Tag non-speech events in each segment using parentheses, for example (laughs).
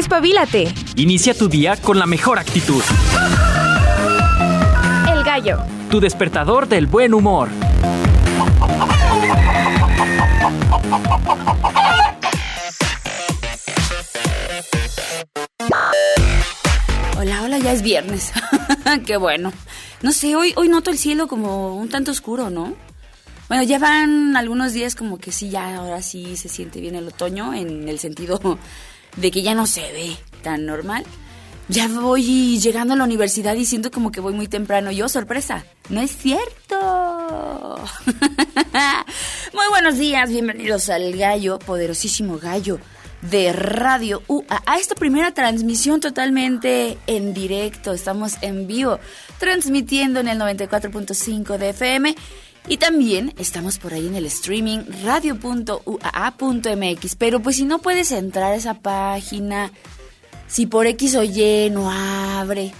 Despabilate. Inicia tu día con la mejor actitud. El gallo. Tu despertador del buen humor. Hola, hola, ya es viernes. (laughs) Qué bueno. No sé, hoy, hoy noto el cielo como un tanto oscuro, ¿no? Bueno, ya van algunos días como que sí, ya ahora sí se siente bien el otoño en el sentido de que ya no se ve tan normal. Ya voy llegando a la universidad y siento como que voy muy temprano. Yo, sorpresa, no es cierto. (laughs) muy buenos días, bienvenidos al gallo, poderosísimo gallo de Radio UA. A esta primera transmisión totalmente en directo. Estamos en vivo, transmitiendo en el 94.5 de FM. Y también estamos por ahí en el streaming radio.uaa.mx. Pero pues si no puedes entrar a esa página, si por X o Y no abre,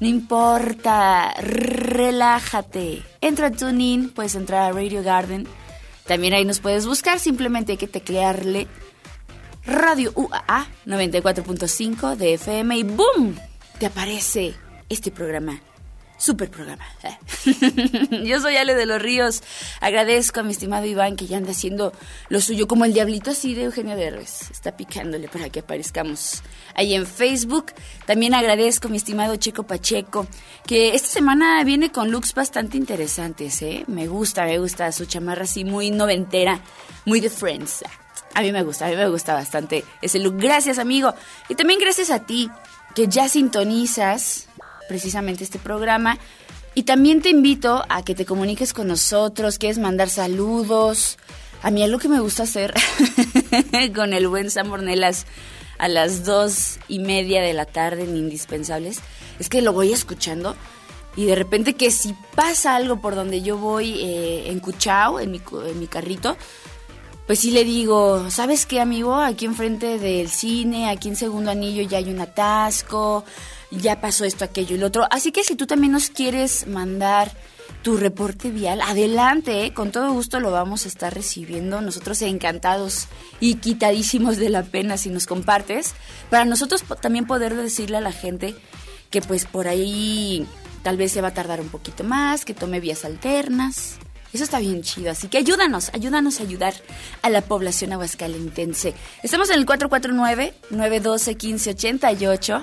no importa, relájate. Entra a TuneIn, puedes entrar a Radio Garden. También ahí nos puedes buscar, simplemente hay que teclearle Radio UAA 94.5 de FM y ¡boom! Te aparece este programa. Super programa. (laughs) Yo soy Ale de los Ríos. Agradezco a mi estimado Iván que ya anda haciendo lo suyo como el diablito así de Eugenio Derbez. Está picándole para que aparezcamos ahí en Facebook. También agradezco a mi estimado Checo Pacheco que esta semana viene con looks bastante interesantes. ¿eh? Me gusta, me gusta su chamarra así muy noventera, muy de Friends. A mí me gusta, a mí me gusta bastante ese look. Gracias, amigo. Y también gracias a ti, que ya sintonizas precisamente este programa. Y también te invito a que te comuniques con nosotros, quieres mandar saludos. A mí algo que me gusta hacer (laughs) con el buen Sam Ornelas a las dos y media de la tarde en Indispensables es que lo voy escuchando y de repente que si pasa algo por donde yo voy eh, en Cuchao, mi, en mi carrito, pues sí le digo, ¿sabes qué, amigo? Aquí enfrente del cine, aquí en Segundo Anillo ya hay un atasco, ya pasó esto, aquello y lo otro. Así que si tú también nos quieres mandar tu reporte vial, adelante, ¿eh? con todo gusto lo vamos a estar recibiendo. Nosotros encantados y quitadísimos de la pena si nos compartes. Para nosotros también poder decirle a la gente que pues por ahí tal vez se va a tardar un poquito más, que tome vías alternas. Eso está bien chido, así que ayúdanos, ayúdanos a ayudar a la población aguascalentense. Estamos en el 449-912-1588.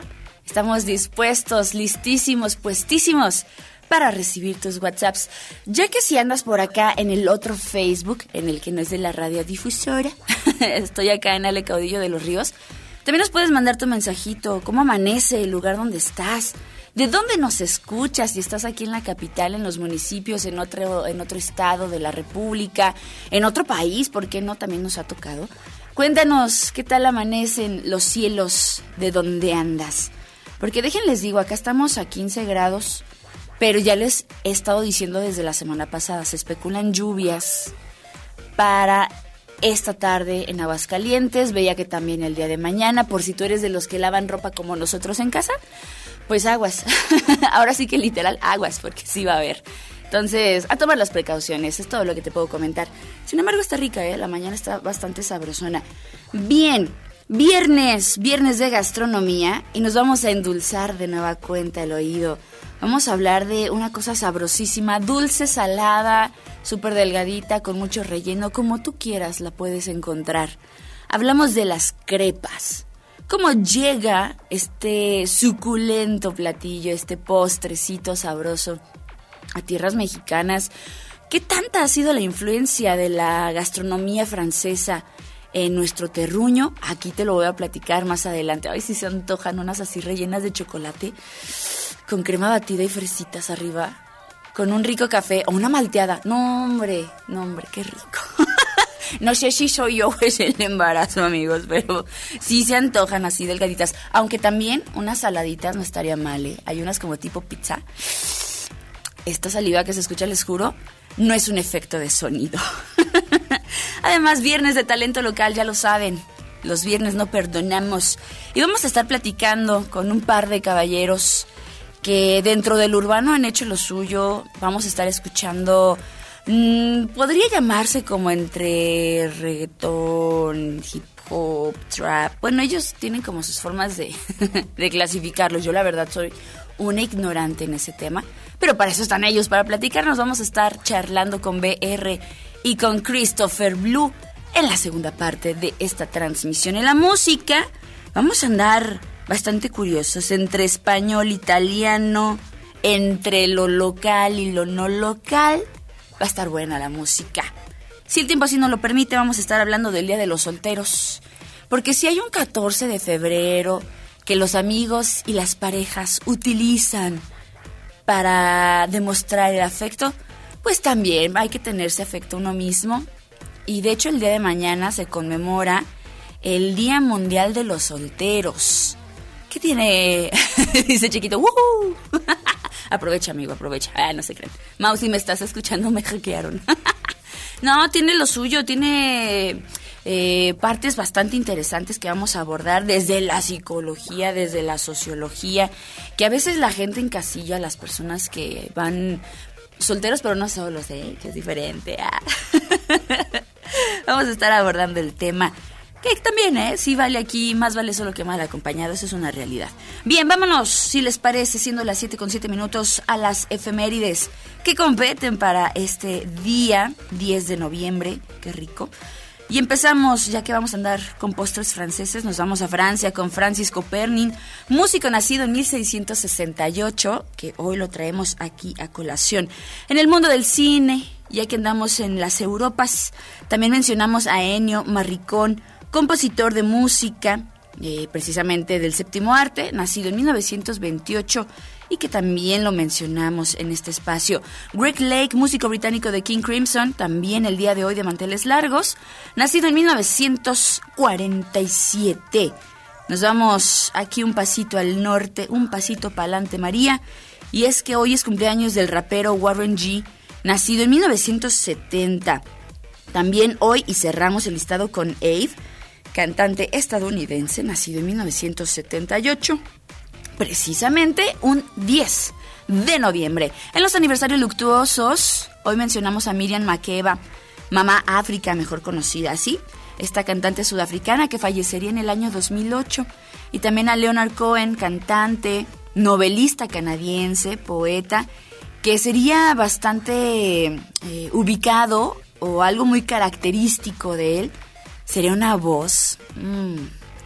Estamos dispuestos, listísimos, puestísimos para recibir tus WhatsApps. Ya que si andas por acá en el otro Facebook, en el que no es de la radiodifusora, (laughs) estoy acá en Ale Caudillo de los Ríos, también nos puedes mandar tu mensajito, cómo amanece el lugar donde estás, de dónde nos escuchas, si estás aquí en la capital, en los municipios, en otro, en otro estado de la República, en otro país, ¿por qué no? También nos ha tocado. Cuéntanos qué tal amanecen los cielos de donde andas. Porque déjenles digo, acá estamos a 15 grados, pero ya les he estado diciendo desde la semana pasada, se especulan lluvias para esta tarde en Aguascalientes, veía que también el día de mañana, por si tú eres de los que lavan ropa como nosotros en casa, pues aguas. (laughs) Ahora sí que literal aguas, porque sí va a haber. Entonces, a tomar las precauciones, es todo lo que te puedo comentar. Sin embargo, está rica, ¿eh? La mañana está bastante sabrosona. Bien, viernes, viernes de gastronomía, y nos vamos a endulzar de nueva cuenta el oído. Vamos a hablar de una cosa sabrosísima, dulce, salada, súper delgadita, con mucho relleno, como tú quieras la puedes encontrar. Hablamos de las crepas. ¿Cómo llega este suculento platillo, este postrecito sabroso a tierras mexicanas? ¿Qué tanta ha sido la influencia de la gastronomía francesa en nuestro terruño? Aquí te lo voy a platicar más adelante. Ay, si se antojan unas así rellenas de chocolate con crema batida y fresitas arriba, con un rico café o una malteada. No, hombre, no, hombre, qué rico. (laughs) no sé si soy yo (laughs) es el embarazo, amigos, pero sí se antojan así delgaditas. Aunque también unas saladitas no estaría mal, ¿eh? Hay unas como tipo pizza. Esta saliva que se escucha, les juro, no es un efecto de sonido. (laughs) Además, viernes de talento local, ya lo saben. Los viernes no perdonamos. Y vamos a estar platicando con un par de caballeros que dentro del urbano han hecho lo suyo. Vamos a estar escuchando mm, podría llamarse como entre reggaetón, hip hop, trap. Bueno, ellos tienen como sus formas de, (laughs) de clasificarlos. Yo la verdad soy una ignorante en ese tema. Pero para eso están ellos, para platicarnos. Vamos a estar charlando con BR y con Christopher Blue en la segunda parte de esta transmisión. En la música vamos a andar bastante curiosos entre español, italiano, entre lo local y lo no local. Va a estar buena la música. Si el tiempo así nos lo permite, vamos a estar hablando del Día de los Solteros. Porque si hay un 14 de febrero que los amigos y las parejas utilizan para demostrar el afecto, pues también hay que tenerse afecto uno mismo. Y de hecho el día de mañana se conmemora el Día Mundial de los Solteros. ¿Qué tiene? (laughs) Dice chiquito, (laughs) aprovecha, amigo, aprovecha. Ah, no se creen. Mau, si me estás escuchando, me hackearon. (laughs) no, tiene lo suyo, tiene eh, partes bastante interesantes que vamos a abordar desde la psicología, desde la sociología, que a veces la gente encasilla a las personas que van solteros, pero no solos, ¿eh? que es diferente. Ah. (laughs) vamos a estar abordando el tema. Que también, ¿eh? Sí vale aquí, más vale solo que mal acompañado, eso es una realidad. Bien, vámonos, si les parece, siendo las 7 con 7 minutos, a las efemérides que competen para este día 10 de noviembre. Qué rico. Y empezamos, ya que vamos a andar con postres franceses, nos vamos a Francia con Francis Copernin, músico nacido en 1668, que hoy lo traemos aquí a colación. En el mundo del cine, ya que andamos en las Europas, también mencionamos a Ennio Marricón, compositor de música, eh, precisamente del séptimo arte, nacido en 1928 y que también lo mencionamos en este espacio. Greg Lake, músico británico de King Crimson, también el día de hoy de manteles largos, nacido en 1947. Nos vamos aquí un pasito al norte, un pasito para adelante María, y es que hoy es cumpleaños del rapero Warren G, nacido en 1970. También hoy, y cerramos el listado con Ave, cantante estadounidense, nacido en 1978 precisamente un 10 de noviembre. En los aniversarios luctuosos, hoy mencionamos a Miriam Makeba, Mamá África, mejor conocida así, esta cantante sudafricana que fallecería en el año 2008, y también a Leonard Cohen, cantante, novelista canadiense, poeta, que sería bastante eh, ubicado o algo muy característico de él, sería una voz mmm,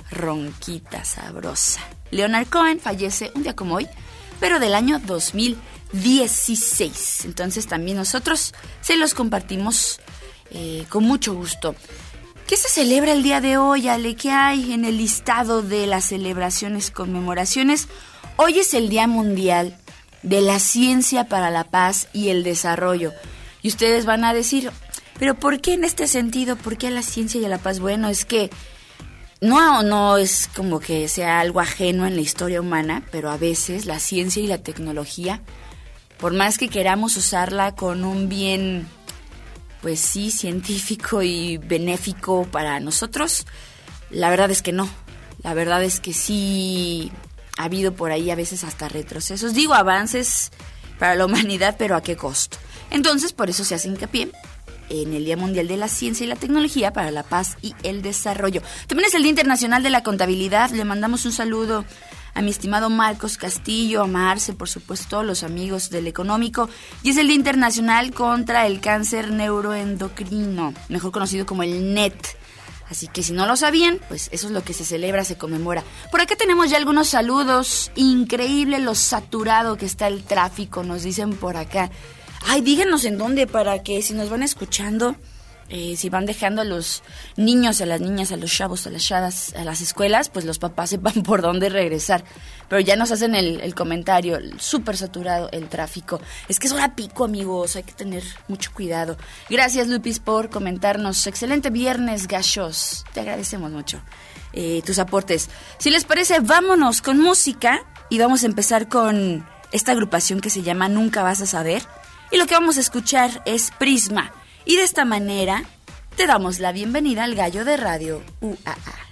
ronquita, sabrosa. Leonard Cohen fallece un día como hoy, pero del año 2016. Entonces también nosotros se los compartimos eh, con mucho gusto. ¿Qué se celebra el día de hoy, Ale? ¿Qué hay en el listado de las celebraciones, conmemoraciones? Hoy es el Día Mundial de la Ciencia para la Paz y el Desarrollo. Y ustedes van a decir, pero ¿por qué en este sentido? ¿Por qué a la ciencia y a la paz? Bueno, es que no, no es como que sea algo ajeno en la historia humana, pero a veces la ciencia y la tecnología, por más que queramos usarla con un bien, pues sí, científico y benéfico para nosotros, la verdad es que no. La verdad es que sí ha habido por ahí a veces hasta retrocesos. Digo, avances para la (laughs) humanidad, pero ¿a qué costo? Entonces, por eso se hace hincapié en el Día Mundial de la Ciencia y la Tecnología para la Paz y el Desarrollo. También es el Día Internacional de la Contabilidad. Le mandamos un saludo a mi estimado Marcos Castillo, a Marce, por supuesto, los amigos del económico. Y es el Día Internacional contra el Cáncer Neuroendocrino, mejor conocido como el NET. Así que si no lo sabían, pues eso es lo que se celebra, se conmemora. Por acá tenemos ya algunos saludos. Increíble lo saturado que está el tráfico, nos dicen por acá. Ay, díganos en dónde para que si nos van escuchando, eh, si van dejando a los niños, a las niñas, a los chavos, a las chavas, a las escuelas, pues los papás (laughs) sepan por dónde regresar. Pero ya nos hacen el, comentario, súper saturado el tráfico. Es que es hora pico, amigos, hay que tener mucho cuidado. Gracias, Lupis, por comentarnos. Excelente viernes, gachos. Te agradecemos mucho eh, tus aportes. Si les parece, vámonos con música y vamos a empezar con esta agrupación que se llama Nunca vas a saber y lo que vamos a escuchar es Prisma. Y de esta manera te damos la bienvenida al gallo de radio UAA.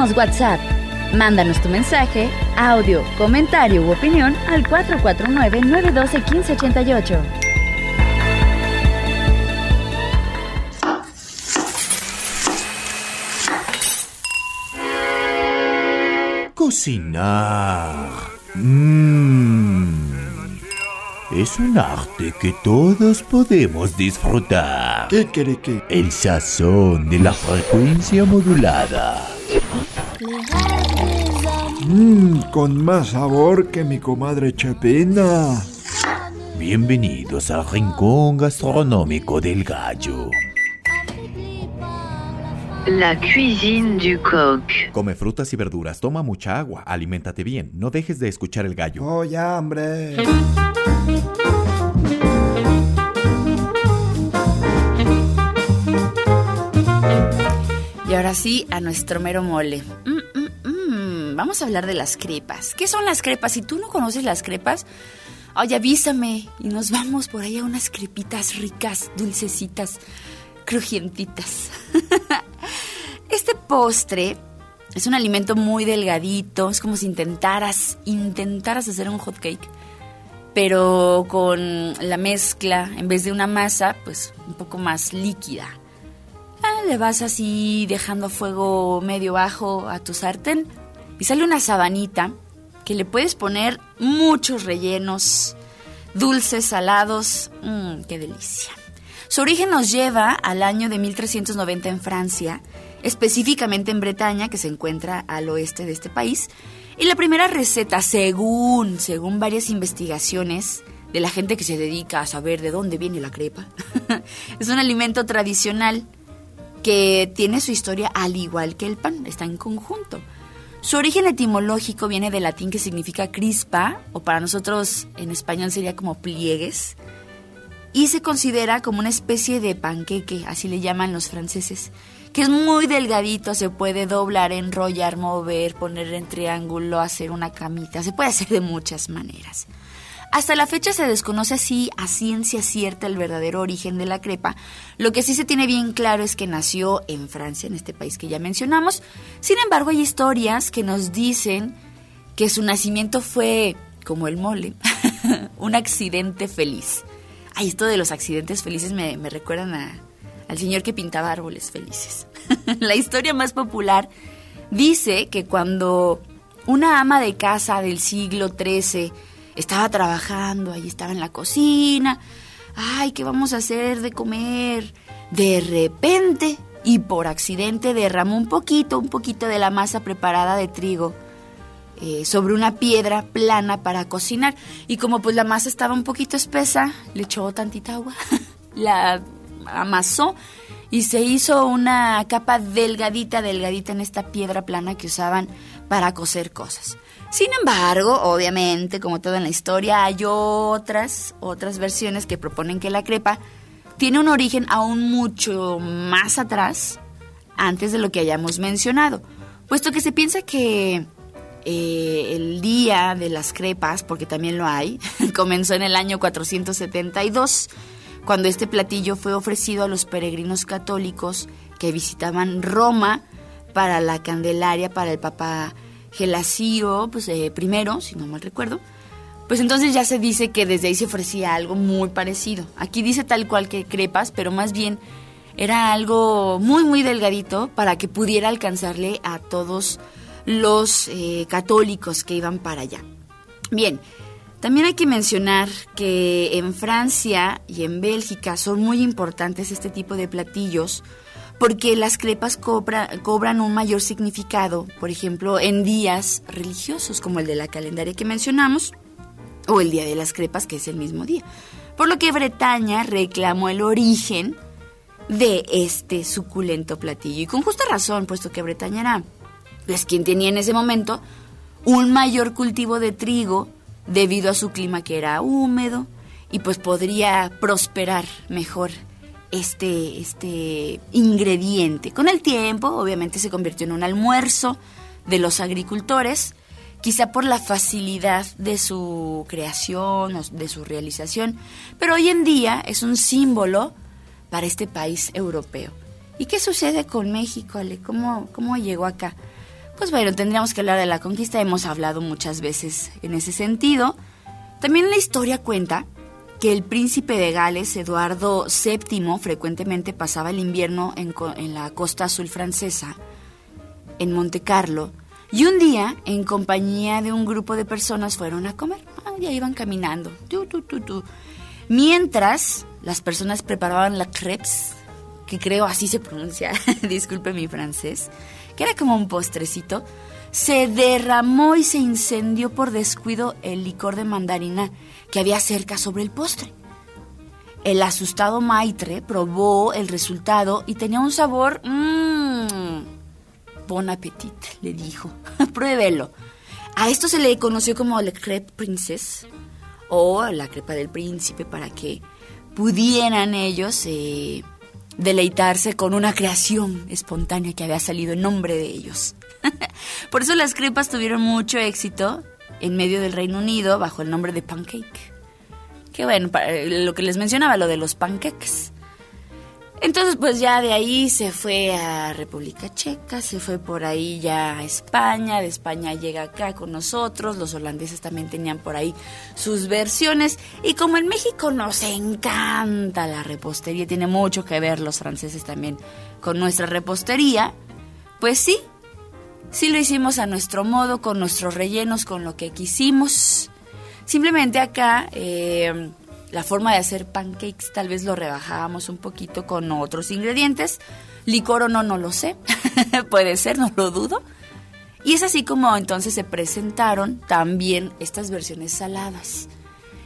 Tenemos WhatsApp. Mándanos tu mensaje, audio, comentario u opinión al 449-912-1588. Cocinar. Mmm. Es un arte que todos podemos disfrutar. ¿Qué quiere que? El sazón de la frecuencia modulada. Mmm, con más sabor que mi comadre Chapina. Bienvenidos al rincón gastronómico del gallo. La cuisine du coq. Come frutas y verduras, toma mucha agua, aliméntate bien, no dejes de escuchar el gallo. Oh, ya, hombre. Y ahora sí, a nuestro mero mole. Mm, mm, mm. Vamos a hablar de las crepas. ¿Qué son las crepas? Si tú no conoces las crepas, oye, avísame y nos vamos por ahí a unas crepitas ricas, dulcecitas, crujientitas. (laughs) este postre es un alimento muy delgadito, es como si intentaras, intentaras hacer un hot cake, pero con la mezcla, en vez de una masa, pues un poco más líquida. Vas así dejando fuego medio bajo a tu sartén y sale una sabanita que le puedes poner muchos rellenos, dulces, salados, mmm, qué delicia. Su origen nos lleva al año de 1390 en Francia, específicamente en Bretaña, que se encuentra al oeste de este país. Y la primera receta, según, según varias investigaciones de la gente que se dedica a saber de dónde viene la crepa, (laughs) es un alimento tradicional que tiene su historia al igual que el pan, está en conjunto. Su origen etimológico viene del latín que significa crispa, o para nosotros en español sería como pliegues, y se considera como una especie de panqueque, así le llaman los franceses, que es muy delgadito, se puede doblar, enrollar, mover, poner en triángulo, hacer una camita, se puede hacer de muchas maneras. Hasta la fecha se desconoce así a ciencia cierta el verdadero origen de la crepa. Lo que sí se tiene bien claro es que nació en Francia, en este país que ya mencionamos. Sin embargo, hay historias que nos dicen que su nacimiento fue, como el mole, (laughs) un accidente feliz. Ay, esto de los accidentes felices me, me recuerdan a, al señor que pintaba árboles felices. (laughs) la historia más popular dice que cuando una ama de casa del siglo XIII estaba trabajando, ahí estaba en la cocina, ay, ¿qué vamos a hacer de comer? De repente y por accidente derramó un poquito, un poquito de la masa preparada de trigo eh, sobre una piedra plana para cocinar. Y como pues la masa estaba un poquito espesa, le echó tantita agua, (laughs) la amasó y se hizo una capa delgadita, delgadita en esta piedra plana que usaban para cocer cosas. Sin embargo, obviamente, como todo en la historia, hay otras, otras versiones que proponen que la crepa tiene un origen aún mucho más atrás, antes de lo que hayamos mencionado, puesto que se piensa que eh, el día de las crepas, porque también lo hay, (laughs) comenzó en el año 472, cuando este platillo fue ofrecido a los peregrinos católicos que visitaban Roma para la Candelaria, para el Papa Gelasio, pues primero, si no mal recuerdo. Pues entonces ya se dice que desde ahí se ofrecía algo muy parecido. Aquí dice tal cual que crepas, pero más bien era algo muy muy delgadito para que pudiera alcanzarle a todos los eh, católicos que iban para allá. Bien, también hay que mencionar que en Francia y en Bélgica son muy importantes este tipo de platillos porque las crepas cobran un mayor significado, por ejemplo, en días religiosos como el de la calendaria que mencionamos o el día de las crepas que es el mismo día. Por lo que Bretaña reclamó el origen de este suculento platillo y con justa razón, puesto que Bretaña era pues quien tenía en ese momento un mayor cultivo de trigo debido a su clima que era húmedo y pues podría prosperar mejor este, este ingrediente. Con el tiempo, obviamente, se convirtió en un almuerzo de los agricultores, quizá por la facilidad de su creación o de su realización, pero hoy en día es un símbolo para este país europeo. ¿Y qué sucede con México, Ale? ¿Cómo, cómo llegó acá? Pues bueno, tendríamos que hablar de la conquista, hemos hablado muchas veces en ese sentido. También la historia cuenta que el príncipe de Gales, Eduardo VII, frecuentemente pasaba el invierno en, la costa azul francesa, en Monte Carlo, y un día, en compañía de un grupo de personas, fueron a comer. Ah, ya iban caminando. Tu, tu, tu. Mientras las personas preparaban la crepes, que creo así se pronuncia, (laughs) disculpe mi francés, que era como un postrecito, se derramó y se incendió por descuido el licor de mandarina que había cerca sobre el postre. El asustado Maitre probó el resultado y tenía un sabor... Mmm, bon appetit, le dijo. (laughs) Pruébelo. A esto se le conoció como la crepe princess o la crepa del príncipe para que pudieran ellos eh, deleitarse con una creación espontánea que había salido en nombre de ellos. (laughs) Por eso las crepas tuvieron mucho éxito en medio del Reino Unido bajo el nombre de pancake. Que bueno, para- lo que les mencionaba, lo de los pancakes. Entonces, pues ya de ahí se fue a República Checa, se fue por ahí ya a España, de España llega acá con nosotros, los holandeses también tenían por ahí sus versiones, y como en México nos encanta la repostería, tiene mucho que ver los franceses también con nuestra repostería, pues sí, sí lo hicimos a nuestro modo, con nuestros rellenos, con lo que quisimos. Simplemente acá eh, la forma de hacer pancakes tal vez lo rebajábamos un poquito con otros ingredientes. Licor o no, no lo sé. (laughs) Puede ser, no lo dudo. Y es así como entonces se presentaron también estas versiones saladas.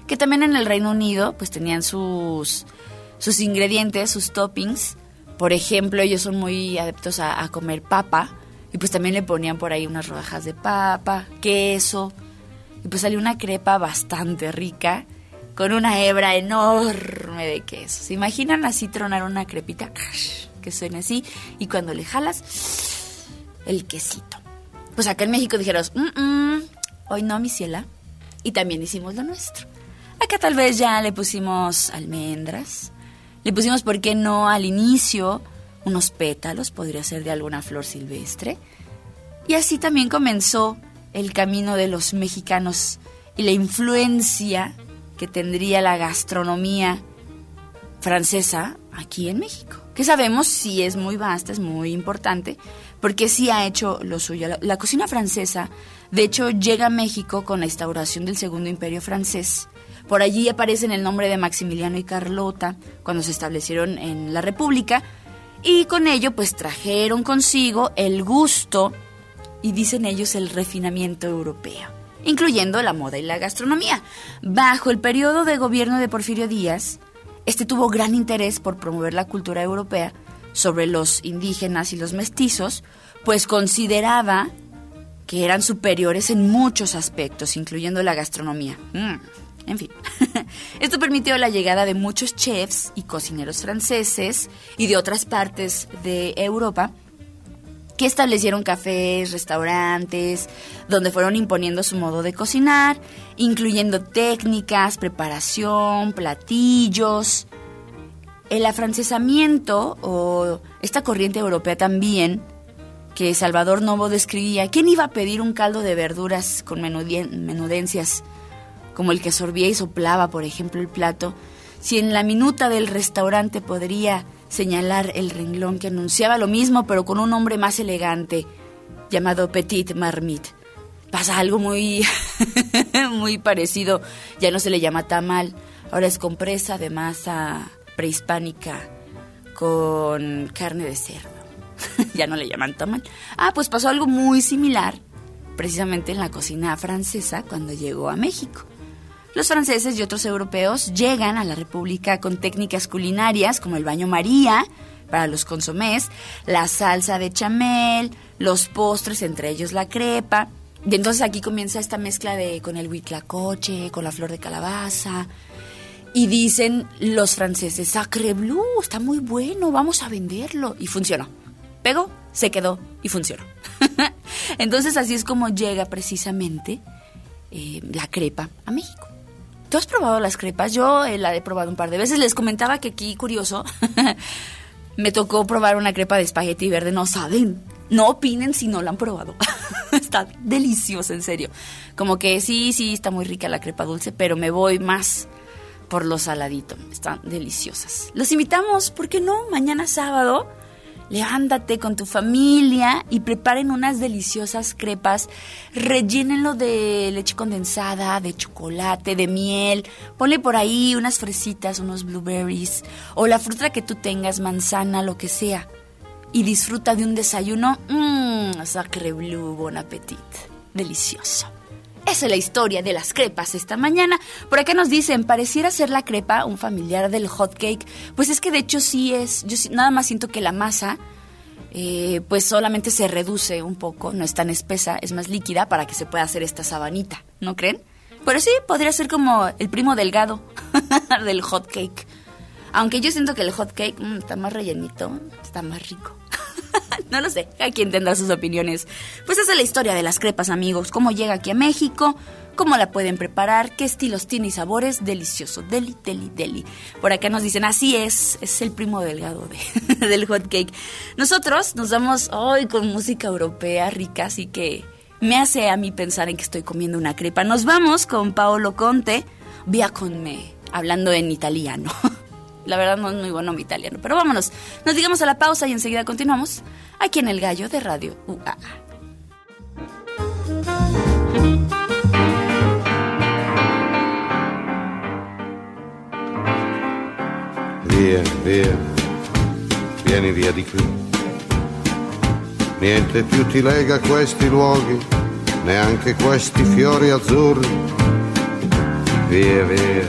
Que también en el Reino Unido pues tenían sus, sus ingredientes, sus toppings. Por ejemplo, ellos son muy adeptos a, a comer papa. Y pues también le ponían por ahí unas rodajas de papa, queso. Y pues salió una crepa bastante rica con una hebra enorme de queso. ¿Se imaginan así tronar una crepita? Que suene así. Y cuando le jalas, el quesito. Pues acá en México dijeron, "Mm, mm, hoy no, mi ciela. Y también hicimos lo nuestro. Acá tal vez ya le pusimos almendras. Le pusimos, ¿por qué no? Al inicio, unos pétalos, podría ser de alguna flor silvestre. Y así también comenzó el camino de los mexicanos y la influencia que tendría la gastronomía francesa aquí en México. Que sabemos si es muy vasta, es muy importante, porque sí ha hecho lo suyo. La, la cocina francesa, de hecho, llega a México con la instauración del Segundo Imperio francés. Por allí aparecen el nombre de Maximiliano y Carlota cuando se establecieron en la República y con ello pues trajeron consigo el gusto y dicen ellos el refinamiento europeo, incluyendo la moda y la gastronomía. Bajo el periodo de gobierno de Porfirio Díaz, este tuvo gran interés por promover la cultura europea sobre los indígenas y los mestizos, pues consideraba que eran superiores en muchos aspectos, incluyendo la gastronomía. Mm, en fin, (laughs) esto permitió la llegada de muchos chefs y cocineros franceses y de otras partes de Europa que establecieron cafés, restaurantes, donde fueron imponiendo su modo de cocinar, incluyendo técnicas, preparación, platillos. El afrancesamiento o esta corriente europea también, que Salvador Novo describía, ¿quién iba a pedir un caldo de verduras con menudencias como el que sorbía y soplaba, por ejemplo, el plato, si en la minuta del restaurante podría señalar el renglón que anunciaba lo mismo, pero con un nombre más elegante, llamado Petit Marmite. Pasa algo muy, (laughs) muy parecido. Ya no se le llama tamal, ahora es compresa de masa prehispánica con carne de cerdo. (laughs) ya no le llaman tamal. Ah, pues pasó algo muy similar, precisamente en la cocina francesa cuando llegó a México. Los franceses y otros europeos llegan a la República con técnicas culinarias como el baño María para los consomés, la salsa de chamel, los postres, entre ellos la crepa. Y entonces aquí comienza esta mezcla de con el huitlacoche, con la flor de calabaza. Y dicen los franceses, Sacre Bleu, está muy bueno, vamos a venderlo. Y funcionó. Pegó, se quedó y funcionó. (laughs) entonces así es como llega precisamente eh, la crepa a México. ¿Tú has probado las crepas? Yo eh, la he probado un par de veces. Les comentaba que aquí, curioso, (laughs) me tocó probar una crepa de espagueti verde. No saben No opinen si no la han probado. (laughs) está deliciosa, en serio. Como que sí, sí, está muy rica la crepa dulce, pero me voy más por lo saladito. Están deliciosas. Los invitamos, ¿por qué no? Mañana sábado levántate con tu familia y preparen unas deliciosas crepas, rellénenlo de leche condensada, de chocolate, de miel, ponle por ahí unas fresitas, unos blueberries o la fruta que tú tengas, manzana, lo que sea. Y disfruta de un desayuno, mmm, sacre blue, bon appetit, delicioso. Esa es la historia de las crepas esta mañana. Por acá nos dicen, pareciera ser la crepa un familiar del hot cake. Pues es que de hecho sí es. Yo nada más siento que la masa, eh, pues solamente se reduce un poco, no es tan espesa, es más líquida para que se pueda hacer esta sabanita, ¿no creen? Pero sí, podría ser como el primo delgado (laughs) del hot cake. Aunque yo siento que el hot cake mm, está más rellenito, está más rico. (laughs) no lo sé, a quien tendrá sus opiniones. Pues esa es la historia de las crepas, amigos. Cómo llega aquí a México, cómo la pueden preparar, qué estilos tiene y sabores. Delicioso, deli, deli, deli. Por acá nos dicen, así es, es el primo delgado de, (laughs) del hot cake. Nosotros nos vamos hoy con música europea rica, así que me hace a mí pensar en que estoy comiendo una crepa. Nos vamos con Paolo Conte, via con me, hablando en italiano. (laughs) La verdad no es muy bueno mi italiano. Pero vámonos. Nos digamos a la pausa y enseguida continuamos aquí en El Gallo de Radio UAA. Via, via, vieni via di qui. Niente più ti lega questi luoghi, neanche questi fiori azzurri. Via, via,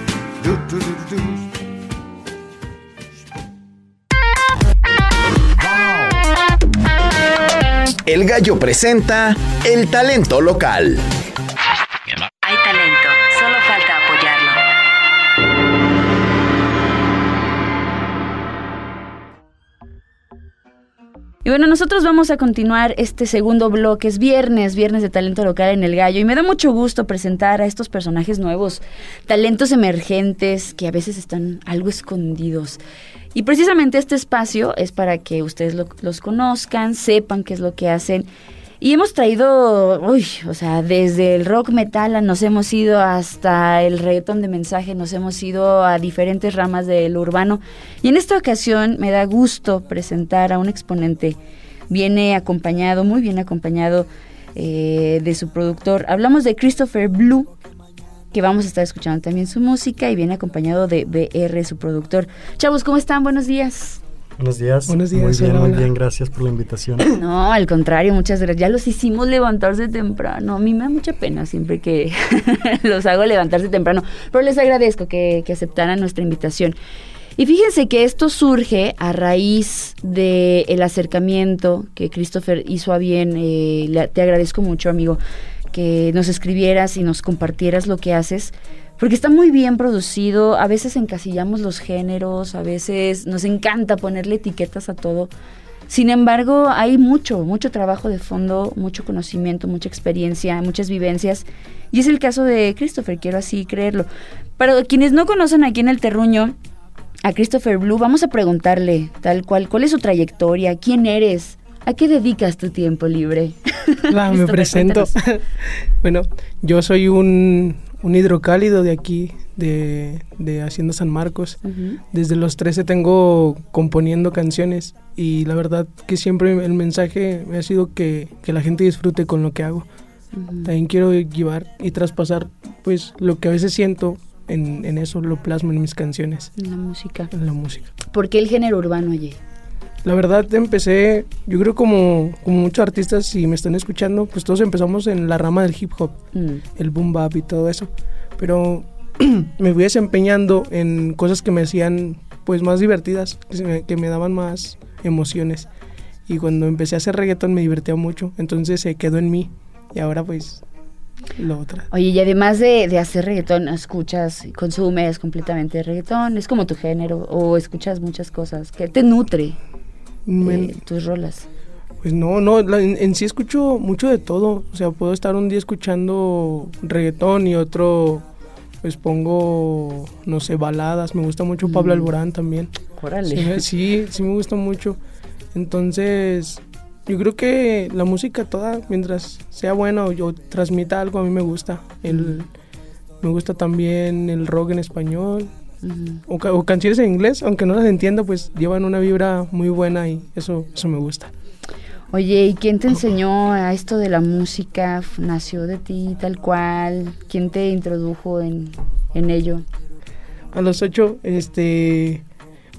El Gallo presenta el talento local. Bueno, nosotros vamos a continuar este segundo bloque. Es viernes, viernes de talento local en el gallo. Y me da mucho gusto presentar a estos personajes nuevos, talentos emergentes que a veces están algo escondidos. Y precisamente este espacio es para que ustedes lo- los conozcan, sepan qué es lo que hacen. Y hemos traído, uy, o sea, desde el rock metal nos hemos ido hasta el reggaetón de mensaje, nos hemos ido a diferentes ramas del urbano. Y en esta ocasión me da gusto presentar a un exponente. Viene acompañado, muy bien acompañado eh, de su productor. Hablamos de Christopher Blue, que vamos a estar escuchando también su música y viene acompañado de BR, su productor. Chavos, ¿cómo están? Buenos días. Buenos días. Buenos días. Muy bien, hola, muy hola. bien. Gracias por la invitación. (clears throat) No, al contrario, muchas gracias. Ya los hicimos levantarse temprano. A mí me da mucha pena siempre que (laughs) los hago levantarse temprano. Pero les agradezco que, que aceptaran nuestra invitación. Y fíjense que esto surge a raíz del el acercamiento que Christopher hizo a bien. eh, le- te agradezco mucho, amigo, que nos escribieras y nos compartieras lo que haces. Porque está muy bien producido, a veces encasillamos los géneros, a veces nos encanta ponerle etiquetas a todo. Sin embargo, hay mucho, mucho trabajo de fondo, mucho conocimiento, mucha experiencia, muchas vivencias. Y es el caso de Christopher, quiero así creerlo. Para quienes no conocen aquí en el terruño a Christopher Blue, vamos a preguntarle tal cual, ¿cuál es su trayectoria? ¿Quién eres? ¿A qué dedicas tu tiempo libre? (laughs) Me presento. (laughs) bueno, yo soy un, un hidrocálido de aquí, de, de Hacienda San Marcos. Ujú. Desde los 13 tengo componiendo canciones y la verdad que siempre el mensaje me ha sido que, que la gente disfrute con lo que hago. Ujú. También quiero llevar y traspasar pues lo que a veces siento en, en eso, lo plasmo en mis canciones, La música. en la música. ¿Por qué el género urbano, oye? La verdad empecé, yo creo como, como muchos artistas, si me están escuchando, pues todos empezamos en la rama del hip hop, Mm. el boom bap y todo eso. Pero (clears throat) me fui desempeñando en cosas que me hacían pues más divertidas, que, me, que me daban más emociones. Y cuando empecé a hacer reggaetón me divertía mucho, entonces se quedó en mí. Y ahora pues lo otra. Oye, y además de, de hacer reggaetón, ¿escuchas, consumes completamente reggaetón? ¿Es como tu género? ¿O escuchas muchas cosas? que te nutre Me- eh, tus rolas? Pues no, no, en, en sí escucho mucho de todo. O sea, puedo estar un día escuchando reggaetón y otro, pues pongo, no sé, baladas. Me gusta mucho Pablo Mm. Alborán también. Órale. Sí, sí, sí me gusta mucho. Entonces, yo creo que la música toda, mientras sea buena o yo transmita algo, a mí me gusta. El, me gusta también el rock en español. Ujú. O, ca- o canciones en inglés, aunque no las entienda, pues llevan una vibra muy buena y eso, eso me gusta. Oye, ¿y quién te enseñó a esto de la música? ¿Nació de ti tal cual? ¿Quién te introdujo en, en ello? A los ocho, este,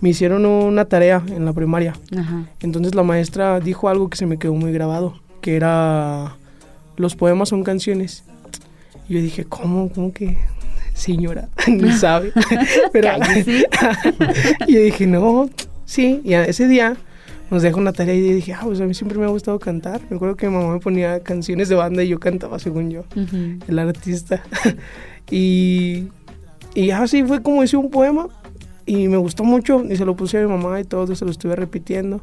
me hicieron una tarea en la primaria. Ajá. Entonces la maestra dijo algo que se me quedó muy grabado, que era, los poemas son canciones. Y yo dije, ¿cómo? ¿Cómo que? Señora, (laughs) ni sabe. (laughs) Pero, (laughs) y yo dije, no, sí. Y ese día nos dejó una tarea y dije, ah, pues a mí siempre me ha gustado cantar. Me acuerdo que mi mamá me ponía canciones de banda y yo cantaba según yo el artista. y, y así fue como hice un poema y me gustó mucho y se lo puse a mi mamá y todo, se lo estuve repitiendo.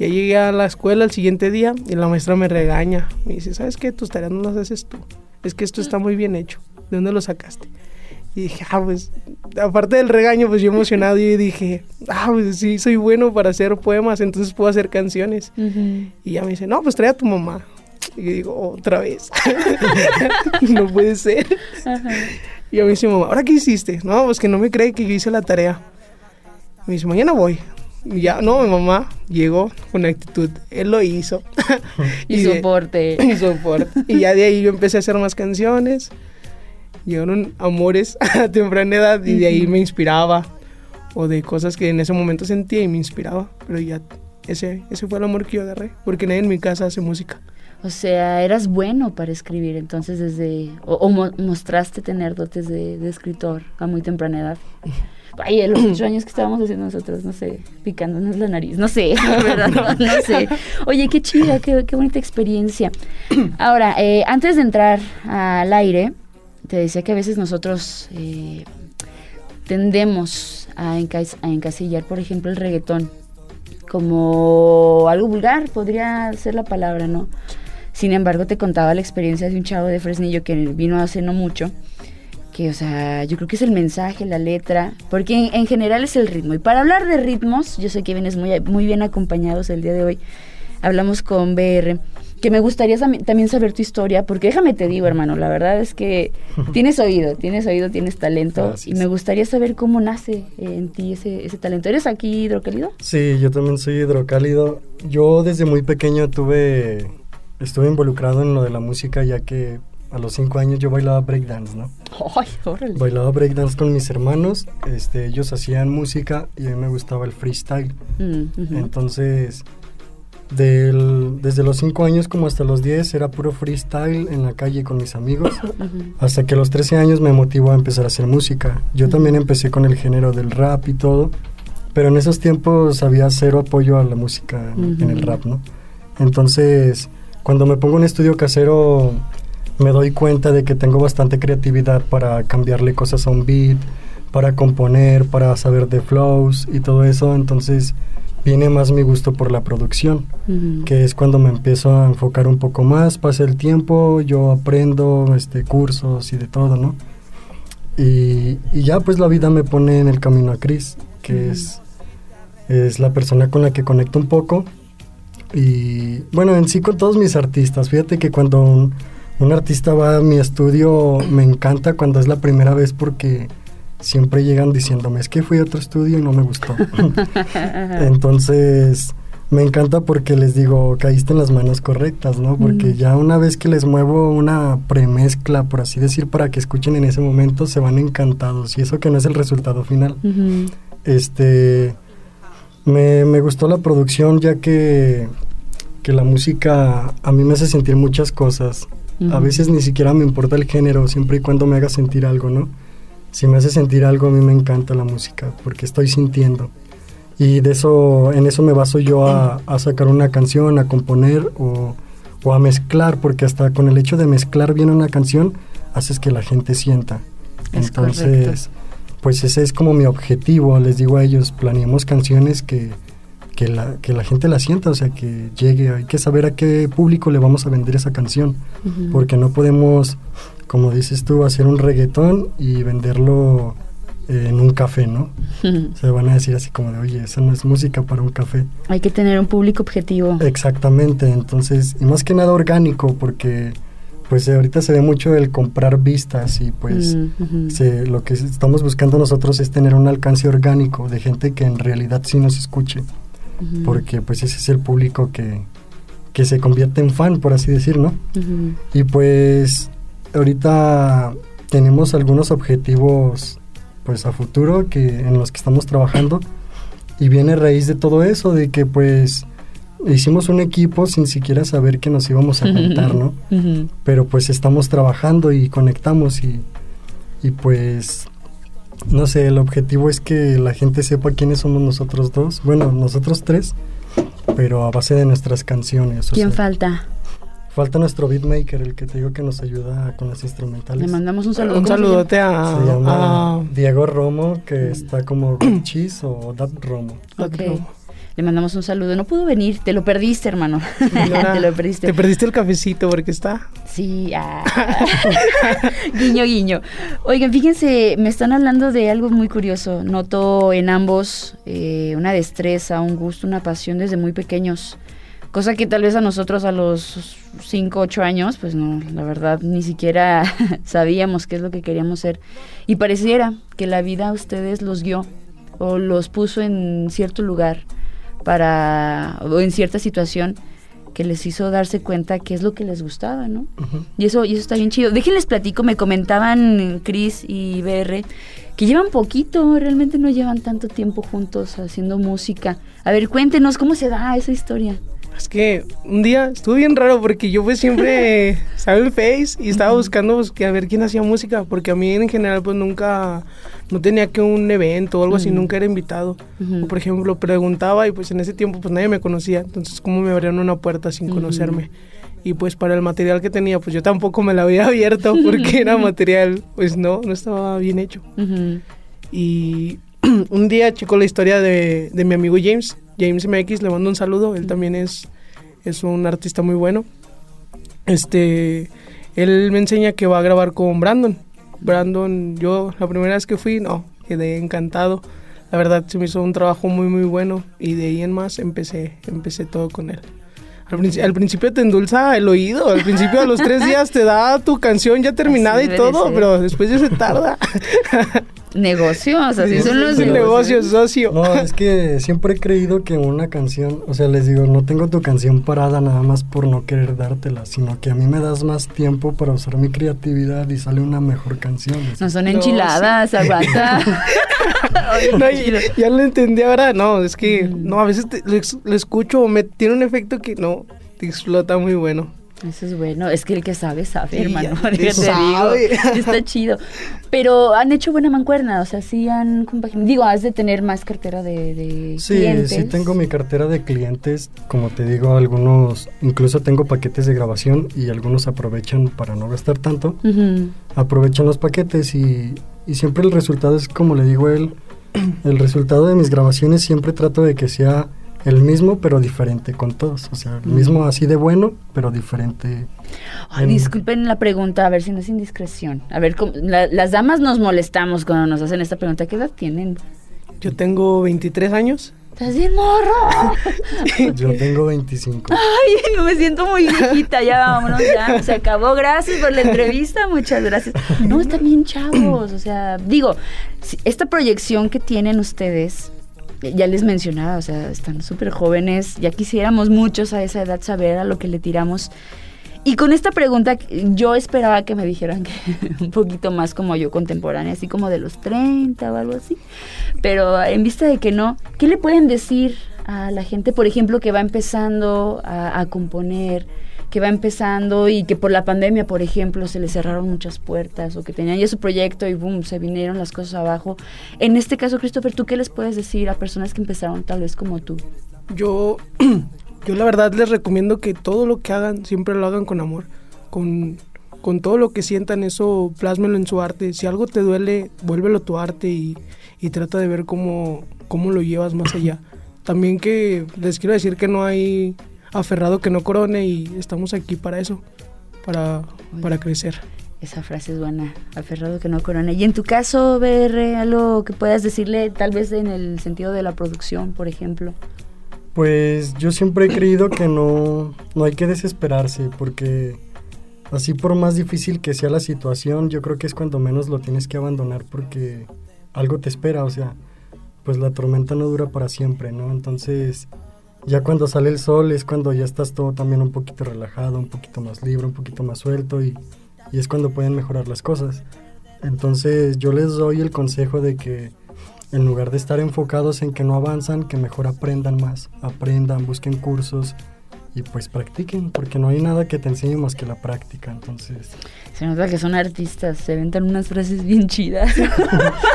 Y ahí llegué a la escuela el siguiente día y la maestra me regaña. Me dice, ¿sabes qué? Tus tareas no las haces tú. Es que esto está muy bien hecho. ¿De dónde lo sacaste? Y dije, ah, pues, aparte del regaño, pues yo emocionado y dije, ah, pues sí, soy bueno para hacer poemas, entonces puedo hacer canciones. Ujú. Y ya me dice, no, pues trae a tu mamá. Y yo digo, otra vez. (laughs) no puede ser. Y ya me dice, mamá, ¿ahora qué hiciste? No, pues que no me cree que yo hice la tarea. Me dice, mañana voy. Y ya, no, mi mamá llegó con actitud. Él lo hizo. (laughs) Y, de- soporte. (laughs) y soporte. Y ya de ahí yo empecé a hacer más canciones. Llegaron amores (laughs) a temprana edad y de ahí me inspiraba. O de cosas que en ese momento sentía y me inspiraba. Pero ya ese, ese fue el amor que yo agarré. Porque nadie en mi casa hace música. O sea, eras bueno para escribir, entonces desde... O, o mo- mostraste tener dotes de, de escritor a muy temprana edad. (laughs) Ay, los ocho años que estábamos haciendo nosotros, no sé, picándonos la nariz, no sé, (laughs) la verdad, no, no sé. Oye, qué chida, qué, qué bonita experiencia. (coughs) Ahora, eh, antes de entrar al aire, te decía que a veces nosotros eh, tendemos a, encas- a encasillar, por ejemplo, el reggaetón como algo vulgar, podría ser la palabra, ¿no? Sin embargo, te contaba la experiencia de un chavo de Fresnillo que vino hace no mucho, que, o sea, yo creo que es el mensaje, la letra, porque en, en general es el ritmo. Y para hablar de ritmos, yo sé que vienes muy, muy bien acompañados el día de hoy. Hablamos con BR que me gustaría también saber tu historia, porque déjame te digo, hermano, la verdad es que (laughs) tienes oído, tienes oído, tienes talento, y me gustaría saber cómo nace en ti ese, ese talento. ¿Eres aquí hidrocálido? Sí, yo también soy hidrocálido. Yo desde muy pequeño tuve, estuve involucrado en lo de la música ya que a los cinco años yo bailaba breakdance, ¿no? Ay, órale. Bailaba breakdance con mis hermanos, este, ellos hacían música y a mí me gustaba el freestyle. Mm. Entonces, del- desde los 5 años como hasta los 10 era puro freestyle en la calle con mis amigos. (laughs) Hasta que a los 13 años me motivó a empezar a hacer música. Yo también empecé con el género del rap y todo, pero en esos tiempos había cero apoyo a la música en, en el rap, ¿no? Entonces, cuando me pongo en estudio casero, me doy cuenta de que tengo bastante creatividad para cambiarle cosas a un beat, para componer, para saber de flows y todo eso. Entonces, viene más mi gusto por la producción que es cuando me empiezo a enfocar un poco más, pasa el tiempo, yo aprendo este cursos y de todo, ¿no? Y, y ya pues la vida me pone en el camino a Chris, que es, es la persona con la que conecto un poco. Y bueno, en sí con todos mis artistas, fíjate que cuando un, un artista va a mi estudio me encanta cuando es la primera vez porque siempre llegan diciéndome, es que fui a otro estudio y no me gustó. (laughs) Entonces, me encanta porque les digo, caíste en las manos correctas, ¿no? Porque Mm. ya una vez que les muevo una premezcla, por así decir, para que escuchen en ese momento, se van encantados. Y eso que no es el resultado final. Este, me, me gustó la producción ya que, que la música a mí me hace sentir muchas cosas. A veces ni siquiera me importa el género, siempre y cuando me haga sentir algo, ¿no? Si me hace sentir algo, a mí me encanta la música, porque estoy sintiendo. Y de eso, en eso me baso yo a, a sacar una canción, a componer o, o a mezclar, porque hasta con el hecho de mezclar bien una canción, haces que la gente sienta. Es Entonces, correcto. pues ese es como mi objetivo, les digo a ellos, planeemos canciones que, que, la, que la gente la sienta, o sea, que llegue, hay que saber a qué público le vamos a vender esa canción, Ujú. porque no podemos, como dices tú, hacer un reggaetón y venderlo eh, en un café, ¿no? (laughs) Se van a decir así como de, oye, esa no es música para un café. Hay que tener un público objetivo. Exactamente, entonces, y más que nada orgánico, porque pues ahorita se ve mucho el comprar vistas y pues Mm, se- lo que estamos buscando nosotros es tener un alcance orgánico de gente que en realidad sí nos escuche, porque pues ese es el público que, que se convierte en fan, por así decir, ¿no? Y pues ahorita tenemos algunos objetivos pues a futuro que en los que estamos trabajando y viene a raíz de todo eso de que pues hicimos un equipo sin siquiera saber que nos íbamos a juntar, ¿no? Pero pues estamos trabajando y conectamos y, y pues no sé, el objetivo es que la gente sepa quiénes somos nosotros dos, bueno, nosotros tres, pero a base de nuestras canciones. o ¿Quién sea, falta? Falta nuestro beatmaker, el que te digo que nos ayuda con las instrumentales. Le mandamos un saludo. Un saludote a, Se llama a- Diego Romo, que está como (clears throat) Cheese o Dab Romo. Ok. Le mandamos un saludo. No pudo venir, te lo perdiste, hermano. (laughs) te lo perdiste. Te perdiste el cafecito porque está. Sí, ah. (laughs) (laughs) guiño, guiño. Oigan, fíjense, me están hablando de algo muy curioso. Noto en ambos eh, una destreza, un gusto, una pasión desde muy pequeños. Cosa que tal vez a nosotros a los 5, 8 años, pues no, la verdad, ni siquiera (laughs) sabíamos qué es lo que queríamos ser. Y pareciera que la vida a ustedes los guió o los puso en cierto lugar para, o en cierta situación que les hizo darse cuenta qué es lo que les gustaba, ¿no? Y eso, y eso está bien chido. Déjenles platico, me comentaban Chris y BR que llevan poquito, realmente no llevan tanto tiempo juntos haciendo música. A ver, cuéntenos cómo se da esa historia. Es que un día estuvo bien raro porque yo pues siempre (laughs) estaba en Face y estaba buscando pues, que a ver quién hacía música, porque a mí en general pues nunca, no tenía que un evento o algo así, nunca era invitado. Ujú. O, por ejemplo, preguntaba y pues en ese tiempo pues nadie me conocía, entonces cómo me abrieron una puerta sin conocerme. Y pues para el material que tenía pues yo tampoco me la había abierto porque era (laughs) material pues no, no estaba bien hecho. Y (clears throat) un día checó la historia de, de mi amigo James. James MX, le mando un saludo. Él también es, es un artista muy bueno. Este, él me enseña que va a grabar con Brandon. Brandon, yo la primera vez que fui, no, quedé encantado. La verdad se me hizo un trabajo muy muy bueno y de ahí en más empecé, empecé todo con él. Al, princi- al principio te endulza el oído, al principio a los tres días te da tu canción ya terminada Así y todo, ser. pero después ya se tarda. (laughs) Negocios, así son los negocios. negocio, socio. No, es que siempre he creído que una canción, o sea, les digo, no tengo tu canción parada nada más por no querer dártela, sino que a mí me das más tiempo para usar mi creatividad y sale una mejor canción. No son enchiladas, (laughs) aguanta. (laughs) No, y- ya lo entendí ahora, no, es que, no, a veces te- lo, lo escucho, me tiene un efecto que no, te explota muy bueno. Eso es bueno, es que el que sabe, sabe, Sí, hermano. Déjate (laughs) sabe. digo, (laughs) está chido. Pero han hecho buena mancuerna, o sea, sí han compaginado. Digo, has de tener más cartera de, de Sí, clientes. sí tengo mi cartera de clientes, como te digo, algunos, incluso tengo paquetes de grabación y algunos aprovechan para no gastar tanto, aprovechan los paquetes y, y siempre el resultado es como le digo a él, el resultado de mis grabaciones siempre trato de que sea el mismo pero diferente con todos, o sea, el mismo así de bueno pero diferente. Ay, en- disculpen la pregunta, a ver si no es indiscreción. A ver, ¿cómo- la- las damas nos molestamos cuando nos hacen esta pregunta. ¿Qué edad tienen? Yo tengo 23 años. ¿Estás bien morro? (laughs) Yo tengo 25. Ay, no me siento muy viejita. Ya vámonos, ya. Se acabó. Gracias por la entrevista. Muchas gracias. No, están bien chavos. O sea, digo, esta proyección que tienen ustedes, ya les mencionaba, o sea, están súper jóvenes. Ya quisiéramos muchos a esa edad saber a lo que le tiramos. Y con esta pregunta, yo esperaba que me dijeran que (laughs) un poquito más como yo contemporánea, así como de los 30 o algo así. Pero en vista de que no, ¿qué le pueden decir a la gente, por ejemplo, que va empezando a, a componer, que va empezando y que por la pandemia, por ejemplo, se le cerraron muchas puertas o que tenían ya su proyecto y boom, se vinieron las cosas abajo? En este caso, Christopher, ¿tú qué les puedes decir a personas que empezaron tal vez como tú? Yo, (clears throat) yo la verdad les recomiendo que todo lo que hagan, siempre lo hagan con amor, con, con todo lo que sientan, eso plásmelo en su arte. Si algo te duele, vuélvelo tu arte y, y trata de ver cómo, cómo lo llevas más allá. (clears throat) También que les quiero decir que no hay aferrado que no corone y estamos aquí para eso, para, para crecer. Esa frase es buena, aferrado que no corona. Y en tu caso, BR, algo que puedas decirle tal vez en el sentido de la producción, por ejemplo. Pues yo siempre he creído que no, no hay que desesperarse porque así por más difícil que sea la situación, yo creo que es cuando menos lo tienes que abandonar porque algo te espera, o sea, pues la tormenta no dura para siempre, ¿no? Entonces ya cuando sale el sol es cuando ya estás todo también un poquito relajado, un poquito más libre, un poquito más suelto y, y es cuando pueden mejorar las cosas. Entonces yo les doy el consejo de que en lugar de estar enfocados en que no avanzan, que mejor aprendan más, aprendan, busquen cursos y pues practiquen, porque no hay nada que te enseñe más que la práctica, entonces... Se nota que son artistas, se ventan unas frases bien chidas.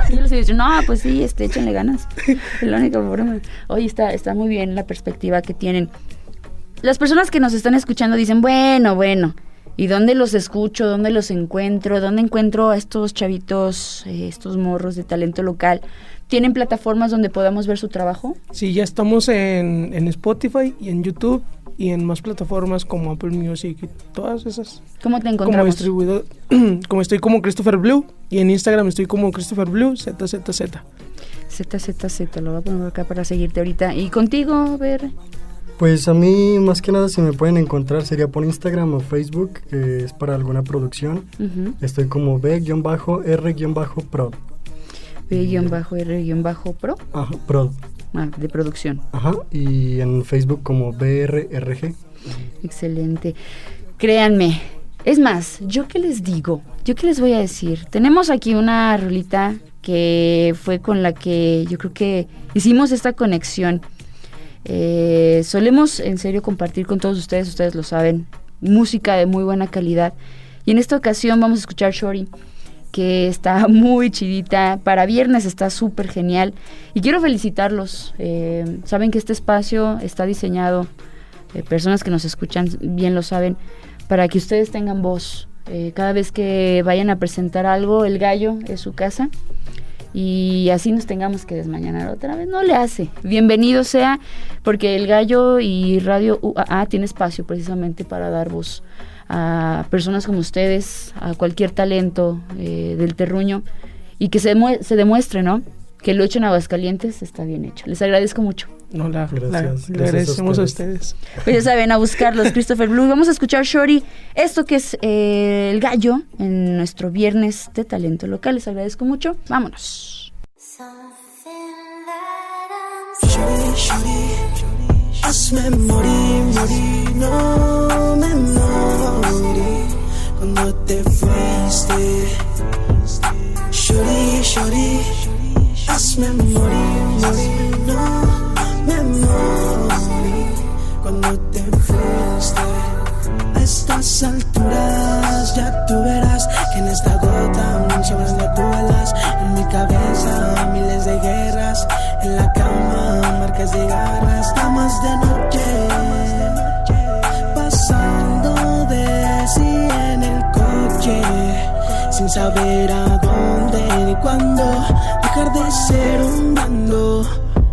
y (laughs) yo les he dicho, no, pues sí, este, échenle ganas. Es la única forma. Oye, está, está muy bien la perspectiva que tienen. Las personas que nos están escuchando dicen, bueno, bueno, ¿y dónde los escucho? ¿Dónde los encuentro? ¿Dónde encuentro a estos chavitos, eh, estos morros de talento local? ¿Tienen plataformas donde podamos ver su trabajo? Sí, ya estamos en, en Spotify y en YouTube y en más plataformas como Apple Music y todas esas. ¿Cómo te Como encontramos? distribuidor, (clears throat) como estoy como Christopher Blue y en Instagram estoy como Christopher Blue ZZZ. ZZZ, lo voy a poner acá para seguirte ahorita. ¿Y contigo, BR? Pues a mí más que nada si me pueden encontrar sería por Instagram o Facebook, que es para alguna producción. Estoy como B-R-Prod. B-R-Pro, Ajá, Prod. Ah, de producción. Ajá, y en Facebook como BRRG. Excelente. Créanme. Es más, ¿yo qué les digo? ¿Yo qué les voy a decir? Tenemos aquí una rolita que fue con la que yo creo que hicimos esta conexión. Eh, solemos en serio compartir con todos ustedes, ustedes lo saben, música de muy buena calidad. Y en esta ocasión vamos a escuchar Shorty, que está (laughs) muy chidita. Para viernes está súper genial. Y quiero felicitarlos. Eh, saben que este espacio está diseñado, eh, personas que nos escuchan bien lo saben, para que ustedes tengan voz. Eh, cada vez que vayan a presentar algo, el gallo es su casa y así nos tengamos que desmañanar otra vez. No le hace. Bienvenido sea, porque el gallo y Radio UAA tiene espacio precisamente para dar voz a personas como ustedes, a cualquier talento eh, del terruño y que se, se demuestre, ¿no? que lo hecho en Aguascalientes está bien hecho. Les agradezco mucho. No, la, Gracias, la- gracias le a agradecemos a ustedes. ustedes. Pues ya saben, a buscarlos, Christopher Blue. Vamos a escuchar, Shori, esto que es eh, el gallo en nuestro viernes de talento local. Les agradezco mucho. Vámonos. Shorty, hazme morir, morir, no morí cuando te fuiste. Shorty, shorty, hazme morir, morir, no me cuando te fuiste. Estas alturas ya tú verás que en esta gota muchas gatuelas en mi cabeza miles de guerras. En la cama marcas de garras. Damas de noche pasando de sí en el coche. Sin saber a dónde ni cuándo dejar de ser un bando.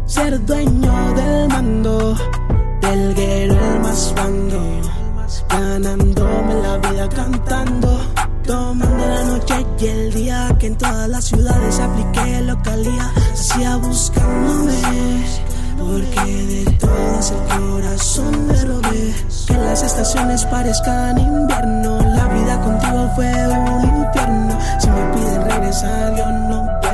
Ser dueño del mando del guero el más bando ganándome la vida cantando. Tomando la noche y el día que en todas las ciudades apliqué localía. Hacía buscándome porque de todas el corazón me robé. Que las estaciones parezcan invierno la vida contigo fue un infierno. Si me piden regresar yo no vuelvo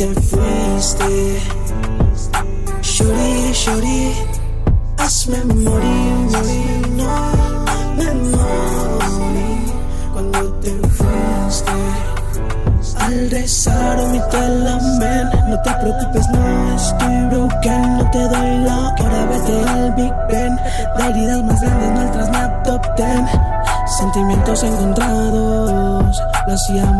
te fuiste. Shuri, shuri hazme morir, morir. No me morí cuando te fuiste. Al rezar omite el amén. No te preocupes, no estoy broken. No te doy la hora, vete al Big Ben. De heridas más grandes, no entras a top ten Sentimientos encontrados Lo hacíamos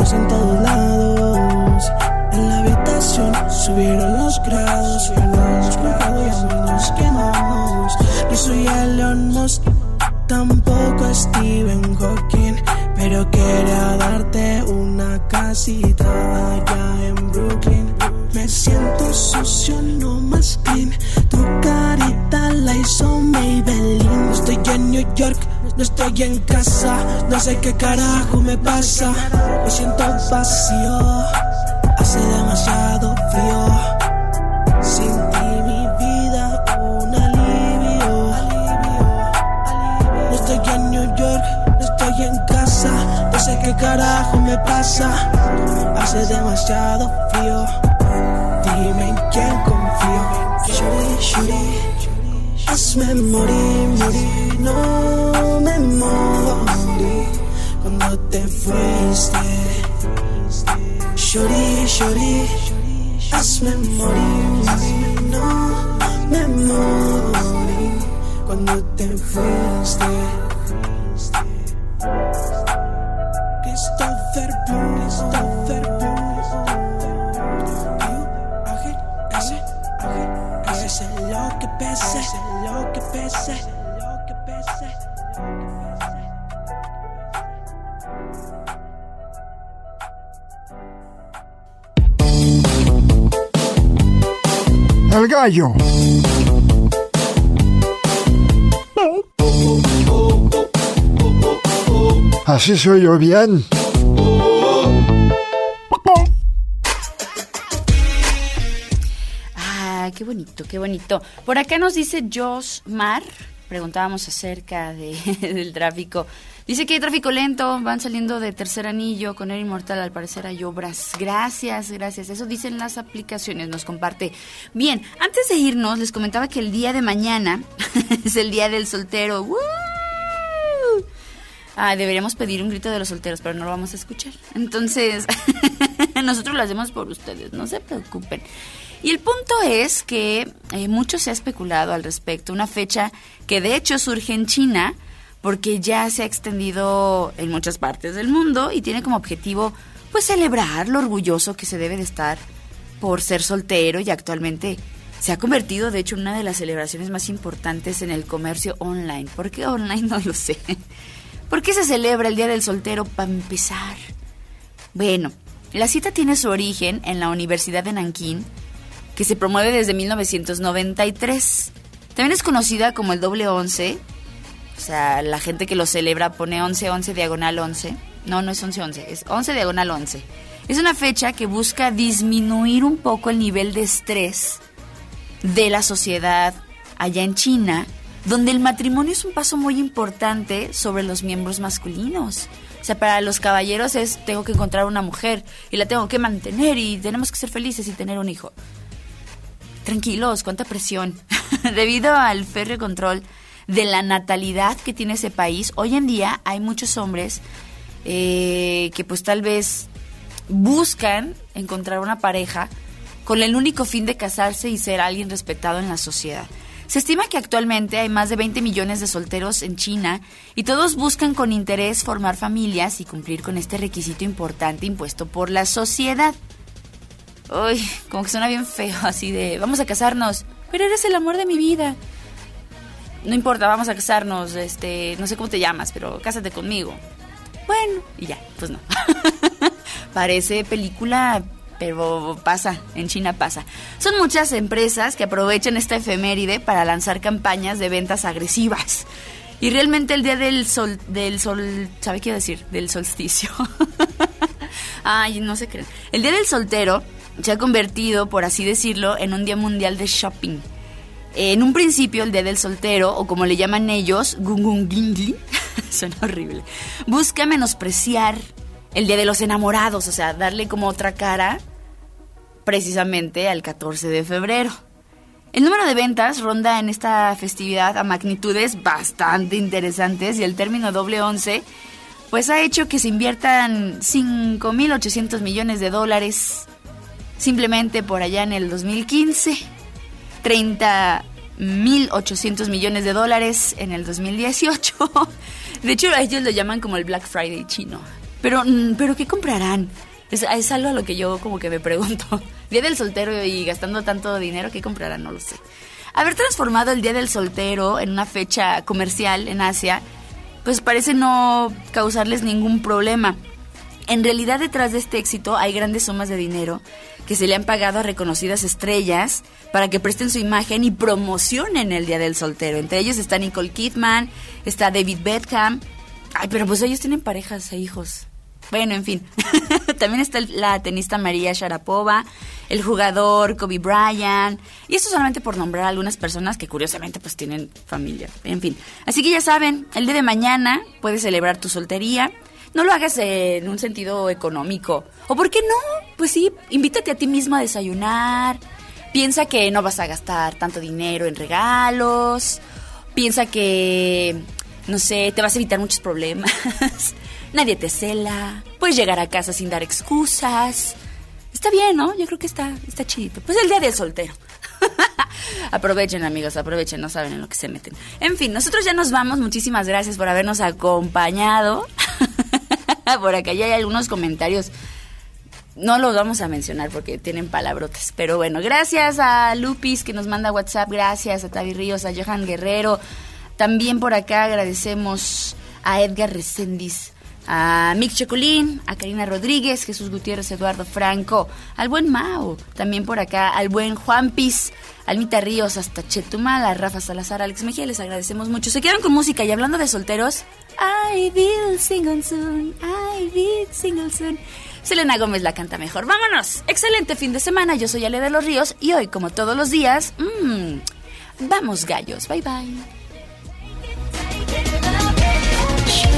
sé qué carajo me pasa. Me siento vacío, hace demasiado frío. Sin ti mi vida un alivio. No estoy en New York, no estoy en casa. No sé qué carajo me pasa. Hace demasiado frío. Dime en quién confío. Shuri, shuri. Hazme morir, morir. No me morí Shuri, shuri. Hazme morir, morir. No me morí cuando te fuiste. Así soy yo bien. Ah, qué bonito, qué bonito. Por acá nos dice Josh Mar, preguntábamos acerca de- (laughs) del tráfico. Dice que hay tráfico lento, van saliendo de tercer anillo con el inmortal, al parecer hay obras. Gracias, gracias. Eso dicen las aplicaciones, nos comparte. Bien, antes de irnos, les comentaba que el día de mañana (laughs) es el día del soltero. Ah, deberíamos pedir un grito de los solteros, pero no lo vamos a escuchar. Entonces, (laughs) nosotros lo hacemos por ustedes, no se preocupen. Y el punto es que eh, mucho se ha especulado al respecto. Una fecha que de hecho surge en China porque ya se ha extendido en muchas partes del mundo y tiene como objetivo pues celebrar lo orgulloso que se debe de estar por ser soltero y actualmente se ha convertido de hecho en una de las celebraciones más importantes en el comercio online. ¿Por qué online? (laughs) No lo sé. ¿Por qué se celebra el Día del Soltero para empezar? Bueno, la cita tiene su origen en la Universidad de Nankín, que se promueve desde 1993. También es conocida como el doble once. O sea, la gente que lo celebra pone 11, 11 diagonal 11. No, no es 11, 11, es 11 diagonal 11. Es una fecha que busca disminuir un poco el nivel de estrés de la sociedad allá en China, donde el matrimonio es un paso muy importante sobre los miembros masculinos. O sea, para los caballeros es tengo que encontrar una mujer y la tengo que mantener y tenemos que ser felices y tener un hijo. Tranquilos, cuánta presión. (laughs) Debido al férreo control de la natalidad que tiene ese país, hoy en día hay muchos hombres eh, que pues tal vez buscan encontrar una pareja con el único fin de casarse y ser alguien respetado en la sociedad. Se estima que actualmente hay más de 20 millones de solteros en China y todos buscan con interés formar familias y cumplir con este requisito importante impuesto por la sociedad. Uy, como que suena bien feo, así de, vamos a casarnos, pero eres el amor de mi vida. No importa, vamos a casarnos, este, no sé cómo te llamas, pero cásate conmigo. Bueno, y ya, pues no. (laughs) Parece película pero pasa, en China pasa. Son muchas empresas que aprovechan esta efeméride para lanzar campañas de ventas agresivas. Y realmente el día del sol, del sol, ¿sabe qué decir? Del solsticio. (laughs) Ay, no se creen. El día del soltero se ha convertido, por así decirlo, en un día mundial de shopping. En un principio, el día del soltero, o como le llaman ellos, Gungungingli, (laughs) suena horrible, busca menospreciar el día de los enamorados, o sea, darle como otra cara precisamente al 14 de febrero. El número de ventas ronda en esta festividad a magnitudes bastante interesantes y el término doble once pues ha hecho que se inviertan 5.800 millones de dólares simplemente por allá en el 2015, 30.800 millones de dólares en el 2018. (laughs) De hecho, ellos lo llaman como el Black Friday chino. Pero, pero ¿qué comprarán? Es, es, algo a lo que yo como que me pregunto. (laughs) Día del soltero y gastando tanto dinero, ¿qué comprarán? No lo sé. Haber transformado el Día del Soltero en una fecha comercial en Asia, pues parece no causarles ningún problema. En realidad detrás de este éxito hay grandes sumas de dinero que se le han pagado a reconocidas estrellas para que presten su imagen y promocionen el Día del Soltero. Entre ellos está Nicole Kidman, está David Beckham. Ay, pero pues ellos tienen parejas e hijos. Bueno, en fin. (laughs) También está la tenista María Sharapova, el jugador Kobe Bryant. Y esto solamente por nombrar a algunas personas que curiosamente pues tienen familia. En fin. Así que ya saben, el día de mañana puedes celebrar tu soltería. No lo hagas en un sentido económico. ¿O por qué no? Pues sí, invítate a ti mismo a desayunar. Piensa que no vas a gastar tanto dinero en regalos. Piensa que, no sé, te vas a evitar muchos problemas. (laughs) nadie te cela, puedes llegar a casa sin dar excusas. Está bien, ¿no? Yo creo que está, está chidito. Pues el día del soltero. (laughs) aprovechen, amigos, aprovechen, no saben en lo que se meten. En fin, nosotros ya nos vamos. Muchísimas gracias por habernos acompañado. Por acá ya hay algunos comentarios. No los vamos a mencionar porque tienen palabrotes. Pero bueno, gracias a Lupis que nos manda WhatsApp. Gracias a Tavi Ríos, a Johan Guerrero. También por acá agradecemos a Edgar Reséndiz a Mick Chocolín, a Karina Rodríguez, Jesús Gutiérrez, Eduardo Franco, al buen Mao, también por acá, al buen Juan Piz, Almita Ríos, hasta Chetumal, a Rafa Salazar, Alex Mejía, les agradecemos mucho. Se quedan con música y hablando de solteros, I will single soon, I will single soon. Selena Gómez la canta mejor. Vámonos. Excelente fin de semana. Yo soy Ale de los Ríos y hoy, como todos los días, mmm, vamos gallos. Bye bye.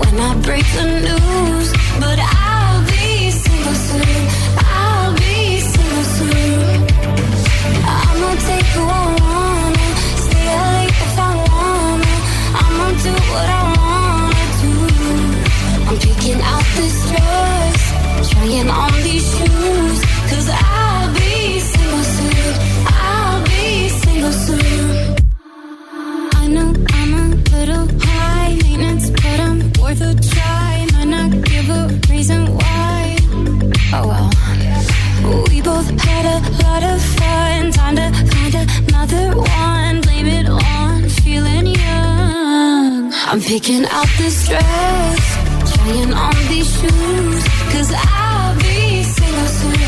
when I break the news, but I'll be single soon. I'll be single soon. I'ma take who I wanna, stay up late if I wanna. I'ma do what I wanna do. I'm picking out this dress, trying on these shoes. try, might not give a reason why. Oh well. We both had a lot of fun. Time to find another one. Blame it on feeling young. I'm picking out this dress, trying on these shoes. Cause I'll be single soon.